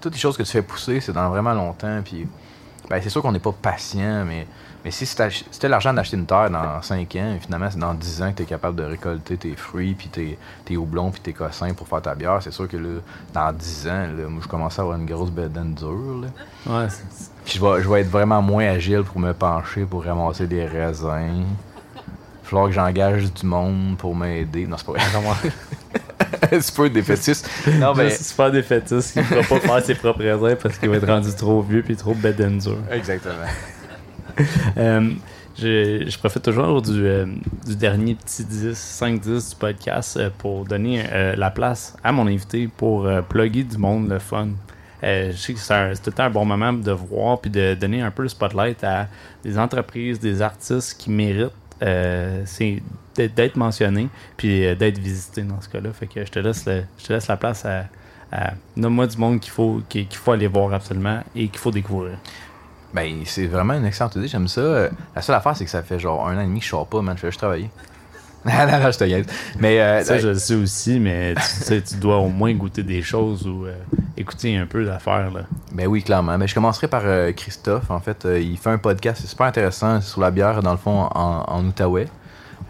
toutes les choses que tu fais pousser, c'est dans vraiment longtemps. Puis, ben, c'est sûr qu'on n'est pas patient, mais, mais si as l'argent d'acheter une terre dans 5 ans, et finalement, c'est dans 10 ans que tu es capable de récolter tes fruits, puis tes, tes houblons, puis tes cossins pour faire ta bière, c'est sûr que là, dans 10 ans, là, moi, je commence à avoir une grosse bedaine dure. Là. Ouais, Puis je vais, je vais être vraiment moins agile pour me pencher pour ramasser des raisins. Il va falloir que j'engage du monde pour m'aider. Non, c'est pas vrai. c'est pas des fétiches. Non, mais mais. c'est super défaitiste qui ne pourra pas faire ses propres raisins parce qu'il va être rendu trop vieux puis trop dur. Exactement. Euh, je, profite toujours du, euh, dernier petit 10, 5-10 du podcast euh, pour donner la place à mon invité pour plugger du monde le fun. Je sais que c'est tout le temps un bon moment de voir puis de donner un peu le spotlight à des entreprises, des artistes qui méritent d'être mentionnés puis d'être visités dans ce cas-là. Fait que je te laisse, je te laisse la place à, à nomme-moi du monde qu'il faut, qu'il faut aller voir absolument et qu'il faut découvrir. Ben, c'est vraiment une excellente idée. J'aime ça. La seule affaire, c'est que ça fait genre un an et demi que je sors pas, man. Je fais juste travailler. non, non, non, je te gagne. Mais, euh, Ça, ben, je le sais aussi, mais tu sais, tu dois au moins goûter des choses ou euh, écouter un peu d'affaires. là. Ben oui, clairement. Ben, je commencerai par euh, Christophe. En fait, euh, il fait un podcast, c'est super intéressant sur la bière, dans le fond, en, en Outaouais.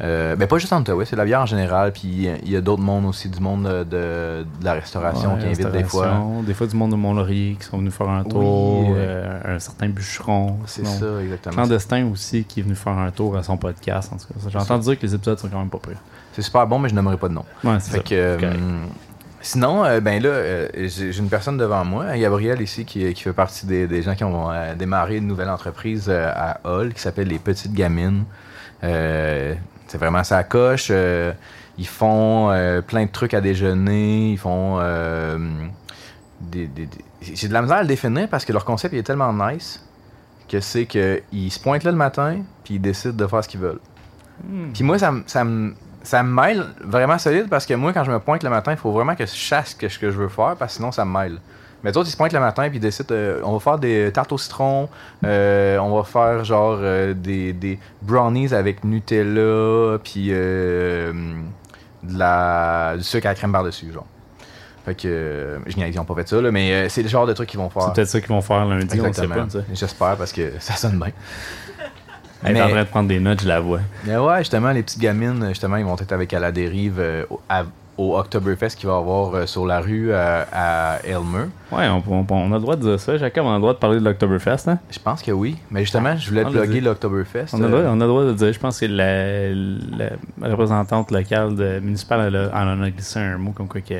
Euh, ben pas juste en Outaouais, c'est la bière en général. Puis il y a d'autres mondes aussi, du monde de, de- la restauration Ouais, qui invite des fois. Des fois, du monde de Mont-Laurier qui sont venus faire un tour. Oui, euh, un certain bûcheron. C'est ça, exactement. Clandestin aussi qui est venu faire un tour à son podcast. En tout cas, j'ai entendu dire que les épisodes sont quand même pas prêts. C'est super bon, mais je nommerai pas de nom. Ouais, c'est Fait ça. que, euh, sinon, euh, ben là, euh, j'ai une personne devant moi, Gabriel ici, qui, qui fait partie des, des gens qui ont euh, démarré une nouvelle entreprise euh, à Hall qui s'appelle Les Petites Gamines. C'est vraiment ça coche. euh, ils font euh, plein de trucs à déjeuner. Ils font euh, des, des- des- J'ai de la misère à le définir parce que leur concept il est tellement nice que c'est qu'ils se pointent là le matin, puis ils décident de faire ce qu'ils veulent. Hmm. Puis moi, ça, me- ça, me- ça me mêle vraiment solide parce que moi, quand je me pointe le matin, il faut vraiment que je chasse ce que je veux faire parce que sinon, ça me mêle. Mais d'autres, ils se pointent le matin puis ils décident euh, on va faire des tartes au citron, euh, on va faire genre euh, des, des brownies avec Nutella, puis euh, de la, du sucre à la crème par-dessus, genre. Fait que, je ils ont pas fait ça, là, mais c'est le genre de truc qu'ils vont faire. C'est peut-être ça qu'ils vont faire lundi, on ne sait Exactement. pas. J'espère parce que ça sonne bien. Elle est en train de prendre des notes, je la vois. Mais ouais, justement, les petites gamines, justement, ils vont être avec à la dérive à- au Oktoberfest qu'il va y avoir euh, sur la rue euh, à Elmer. Ouais, on, on- on a le droit de dire ça. Jacob, on a le droit de parler de l'Octoberfest. Hein? Je pense que oui. Mais justement, je voulais te dit. l'Oktoberfest. On a, le euh, droit, on a le droit de dire. Je pense que la, la représentante locale de, municipale elle, a- elle en a glissé un mot comme quoi que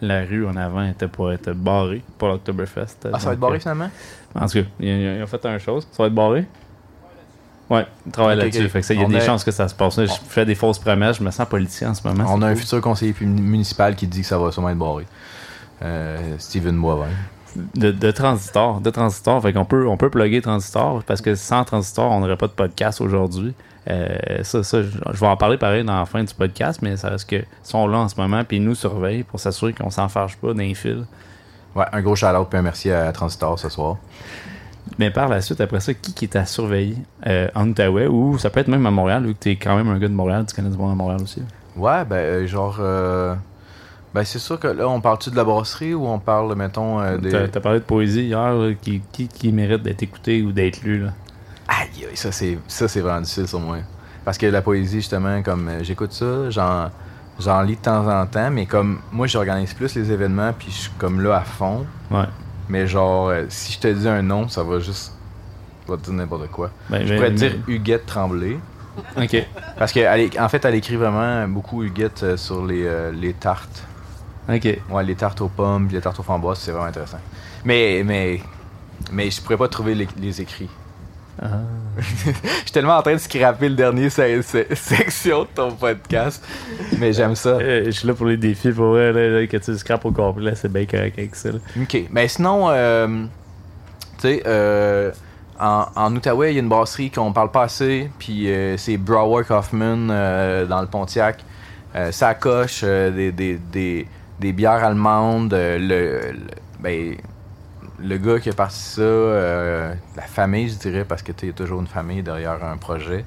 la rue en avant était pour être barrée pour l'Octoberfest. Ah, ça va être barré finalement? En tout cas, ils, ils ont fait un chose. Ça va être barré? Travaillent Ok, là-dessus. ok. Fait que ça, il y a On des a- chances que ça se passe. Là, Je fais des fausses promesses. Je me sens politicien en ce moment. On a un futur conseiller municipal qui dit que ça va sûrement être barré. Euh, Steven Boivin. de, de transistor, de transistor. Fait qu'on peut, on peut plugger transistor parce que sans transistor, on n'aurait pas de podcast aujourd'hui. Euh, ça, ça, je, je vais en parler pareil dans la fin du podcast, mais ça reste que sont là en ce moment puis ils nous surveillent pour s'assurer qu'on s'en fâche pas d'un fil. Ouais, un gros shout-out puis un merci à Transistor ce soir. Mais par la suite, après ça, qui, qui est à surveiller? Euh, en Outaouais ou ça peut être même à Montréal, vu que tu es quand même un gars de Montréal, tu connais du monde à Montréal aussi. Ouais, ben, euh, genre. euh, ben, c'est sûr que là, on parle-tu de la brasserie ou on parle, mettons, des. T'as as parlé de poésie hier, là, qui, qui, qui mérite d'être écouté ou d'être lu. Là? Aïe, aïe, ça c'est ça c'est vraiment difficile sur moi. Parce que la poésie justement comme j'écoute ça, j'en j'en lis de temps en temps, mais comme moi j'organise plus les événements puis je suis comme là à fond, Ouais. Mais genre euh, si je te dis un nom, ça va juste je vais te dire n'importe quoi. Ben, Je ben, pourrais te dire Huguette Tremblay Ok. parce que elle é- en fait elle écrit vraiment beaucoup Huguette euh, sur les, euh, les tartes. Ok. Ouais, les tartes aux pommes, puis les tartes aux framboises, c'est vraiment intéressant. Mais mais mais je pourrais pas trouver les, les écrits. Ah. Je suis tellement en train de scraper le dernier se- se- section de ton podcast. Mais j'aime ça. Euh, je suis là pour les défis, pour vrai, là, là, que tu scrapes au complet, c'est bien correct avec ça. là. Ok. Mais sinon, euh, tu sais, euh, en, en Outaouais, il y a une brasserie qu'on parle pas assez. Puis euh, c'est Brower Kaufman dans le Pontiac. Ça coche des, des, des, des bières allemandes. le, le- ben, le gars qui a parti ça, euh, la famille, je dirais, parce que tu y a toujours une famille derrière un projet.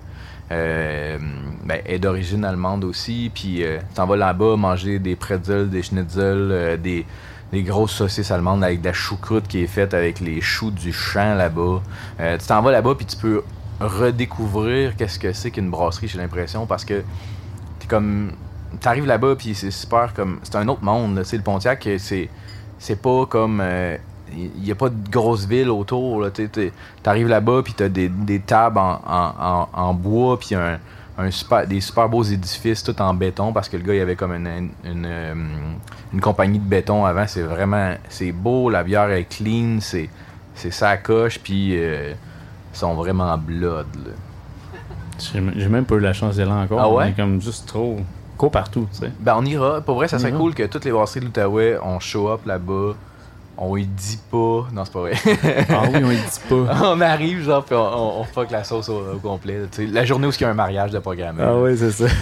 euh, ben, est d'origine allemande aussi, puis euh, t'en vas là-bas manger des pretzels, des schnitzels, euh, des, des grosses saucisses allemandes avec de la choucroute qui est faite avec les choux du champ là-bas. Euh, tu t'en vas là-bas puis tu peux redécouvrir qu'est-ce que c'est qu'une brasserie, j'ai l'impression, parce que t'es comme t'arrives là-bas puis c'est super comme c'est un autre monde, tu sais, le Pontiac, c'est c'est pas comme il n'y a pas de grosse ville autour. tu T'arrives là-bas, puis t'as des, des tables en, en, en, en bois, puis un, un super, des super beaux édifices, tout en béton, parce que le gars, il avait comme une, une, une, euh, une compagnie de béton avant. C'est vraiment... C'est beau, la bière est clean, c'est c'est ça coche, puis euh, ils sont vraiment blood. là. J'ai même pas eu la chance d'y aller encore. Ah ouais? mais comme juste trop. Court partout, tu sais. Ben, on ira. Pour vrai, ça serait On cool que toutes les brasseries de l'Outaouais, on show up là-bas. On y dit pas. Non, c'est pas vrai. Ah oui, on y dit pas. on arrive, genre, puis on, on, on fuck la sauce au, au complet. La journée où il y a un mariage de programmer. Ah oui, c'est ça.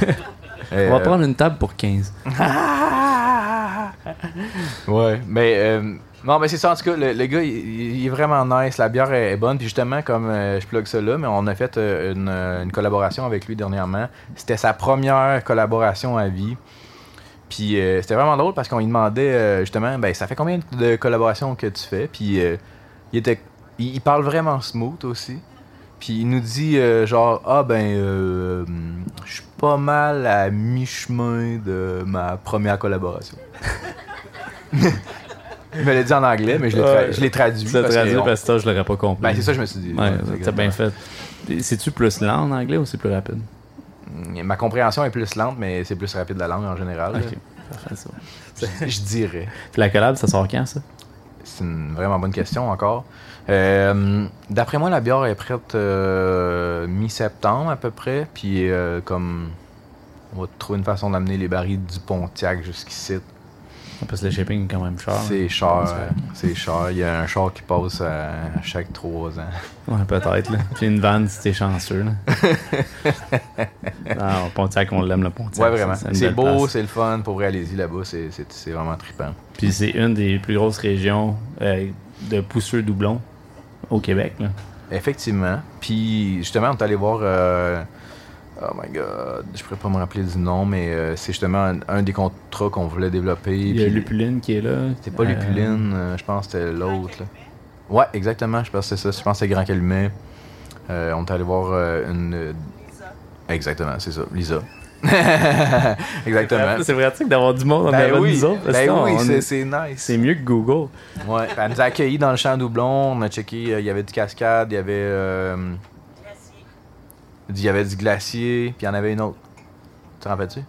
Euh, On va prendre une table pour 15. Ouais, mais euh, non, mais c'est ça en tout cas. Le, le gars, il, il est vraiment nice. La bière est, est bonne. Puis justement, comme euh, je plug ça là, mais on a fait une, euh, une collaboration avec lui dernièrement. C'était sa première collaboration à vie. Puis euh, c'était vraiment drôle parce qu'on lui demandait euh, justement, ben ça fait combien de collaborations que tu fais? Puis euh, il était, il, il parle vraiment smooth aussi. Puis il nous dit genre ah ben euh, je suis pas mal à mi-chemin de ma première collaboration. Il me l'a dit en anglais, mais je l'ai, tra- Ouais. je l'ai traduit. Parce traduit que on- parce que ça, je l'aurais pas compris. Ben, c'est ça, je me suis dit. Ouais, exactement. bien fait. C'est-tu plus lent en anglais ou c'est plus rapide? Ma compréhension est plus lente, mais c'est plus rapide la langue en général. Je, je dirais. Puis la collab, ça sort quand ça? C'est une vraiment bonne question encore. Euh, D'après moi, la bière est prête euh, mi-septembre à peu près. Puis euh, comme on va trouver une façon d'amener les barils du Pontiac jusqu'ici. Parce que le shipping est quand même cher. C'est cher, euh, c'est cher. Il y a un char qui passe à, à chaque trois ans. Ouais, peut-être. Puis une vanne si t'es chanceux. Là. non, Pontiac, on l'aime, le Pontiac. Ouais, vraiment. C'est beau, c'est le fun. Pour vrai, allez-y là-bas, c'est vraiment trippant. Puis c'est une des plus grosses régions euh, de pousseux doublons au Québec. Là. Effectivement. Puis justement, on est allé voir. euh, oh my god, je pourrais pas me rappeler du nom, mais euh, c'est justement un, un des contrats qu'on voulait développer. Il y a Lupuline qui est là. C'était pas Euh, Lupuline, euh, je pense que c'était l'autre. là. Ouais, exactement, je pense que c'est ça. Je pense que c'est Grand Calumet. Euh, on est allé voir euh, une. euh, Exactement, c'est ça, Lisa. exactement. C'est pratique d'avoir du monde en Ben avant oui, nous autres. parce ben oui, on c'est- est- c'est nice. c'est mieux que Google. Ouais, elle nous a accueillis dans le champ doublon. On a checké, euh, il y avait du cascade, il y avait. euh, il y avait du glacier, puis il y en avait une autre. Tu te rappelles-tu?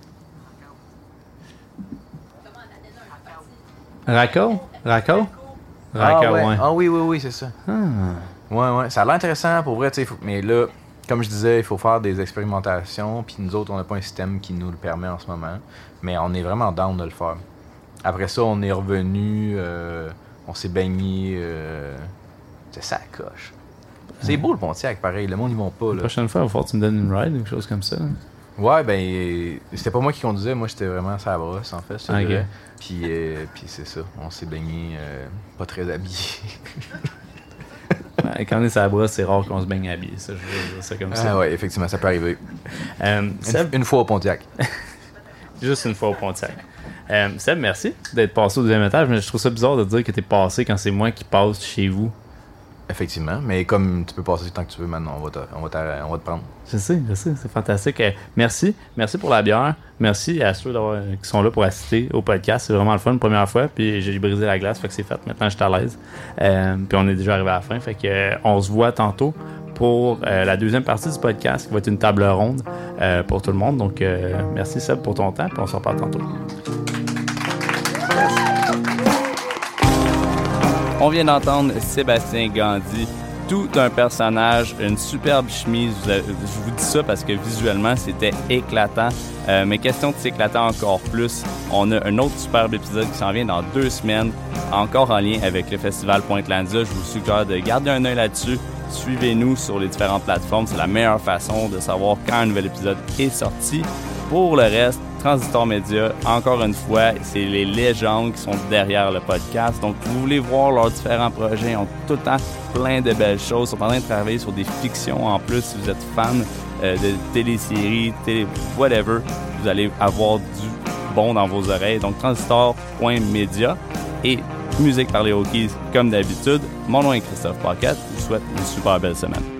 Raco? Raco? Ah, Raco, ouais. ouais. Ah oui, oui, oui, c'est ça. Ah. Ouais, ouais. Ça a l'air intéressant pour vrai, tu sais. faut- Mais là, comme je disais, il faut faire des expérimentations. Puis nous autres, on n'a pas un système qui nous le permet en ce moment. Mais on est vraiment down de le faire. Après ça, on est revenu, euh, on s'est baigné. Euh, c'est ça, la coche. C'est beau le Pontiac, pareil. Le monde, ils vont pas, La là. prochaine fois, il va falloir que tu me donnes une ride ou quelque chose comme ça. Ouais, ben, c'était pas moi qui conduisais. Moi, j'étais vraiment sur la brosse, en fait. dirais. Puis, euh, puis c'est ça. On s'est baigné euh, pas très habillés. Ouais, quand on est sur la brosse, c'est rare qu'on se baigne habillé. Ça, je veux dire ça comme ça. ah ouais, effectivement, ça peut arriver. Euh, Une, Seb, une fois au Pontiac. juste une fois au Pontiac. Seb, merci d'être passé au deuxième étage, mais je trouve ça bizarre de dire que t'es passé quand c'est moi qui passe chez vous. Effectivement, mais comme tu peux passer tant que tu veux maintenant, on va te, on va te, on va te prendre. Je sais, je sais, c'est fantastique. Euh, merci, merci pour la bière. Merci à ceux qui sont là pour assister au podcast. C'est vraiment le fun, première fois. Puis j'ai brisé la glace, fait que c'est fait. Maintenant, je suis à l'aise. Euh, puis on est déjà arrivé à la fin, fait que euh, on se voit tantôt pour euh, la deuxième partie du podcast, qui va être une table ronde pour tout le monde. Donc, merci Seb pour ton temps, puis on se reparle tantôt. On vient d'entendre Sébastien Gandhi, tout un personnage, une superbe chemise. Je vous dis ça parce que visuellement, c'était éclatant. Euh, mais question de s'éclater encore plus, on a un autre superbe épisode qui s'en vient dans deux semaines, encore en lien avec le festival Pointe-Landia. Je vous suggère de garder un œil là-dessus. Suivez-nous sur les différentes plateformes. C'est la meilleure façon de savoir quand un nouvel épisode est sorti. Pour le reste, Transistor Media, encore une fois, c'est les légendes qui sont derrière le podcast. Donc, vous voulez voir leurs différents projets, ils ont tout le temps plein de belles choses. Ils sont en train de travailler sur des fictions en plus. Si vous êtes fan euh, de téléséries, télé, whatever, vous allez avoir du bon dans vos oreilles. Donc, transistor.media et musique par les Hokies, comme d'habitude. Mon nom est Christophe Paquette. Je vous souhaite une super belle semaine.